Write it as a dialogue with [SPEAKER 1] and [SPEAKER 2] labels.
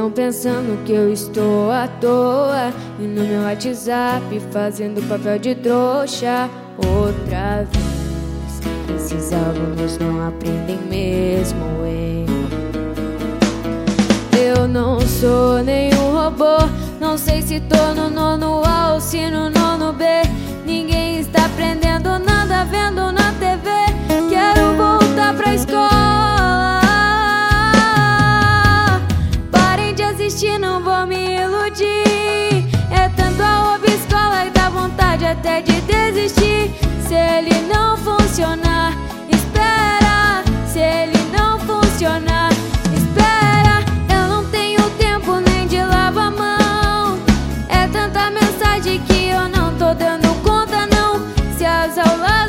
[SPEAKER 1] Estão pensando que eu estou à toa E no meu WhatsApp fazendo papel de trouxa Outra vez Esses alunos não aprendem mesmo, hein? Eu não sou nenhum robô Não sei se tô no nono A ou se no nono B Ninguém está aprendendo nada vendo na triste, não vou me iludir. É tanto a obscola que dá vontade até de desistir. Se ele não funcionar, espera. Se ele não funcionar, espera. Eu não tenho tempo nem de lavar mão. É tanta mensagem que eu não tô dando conta, não. Se as aulas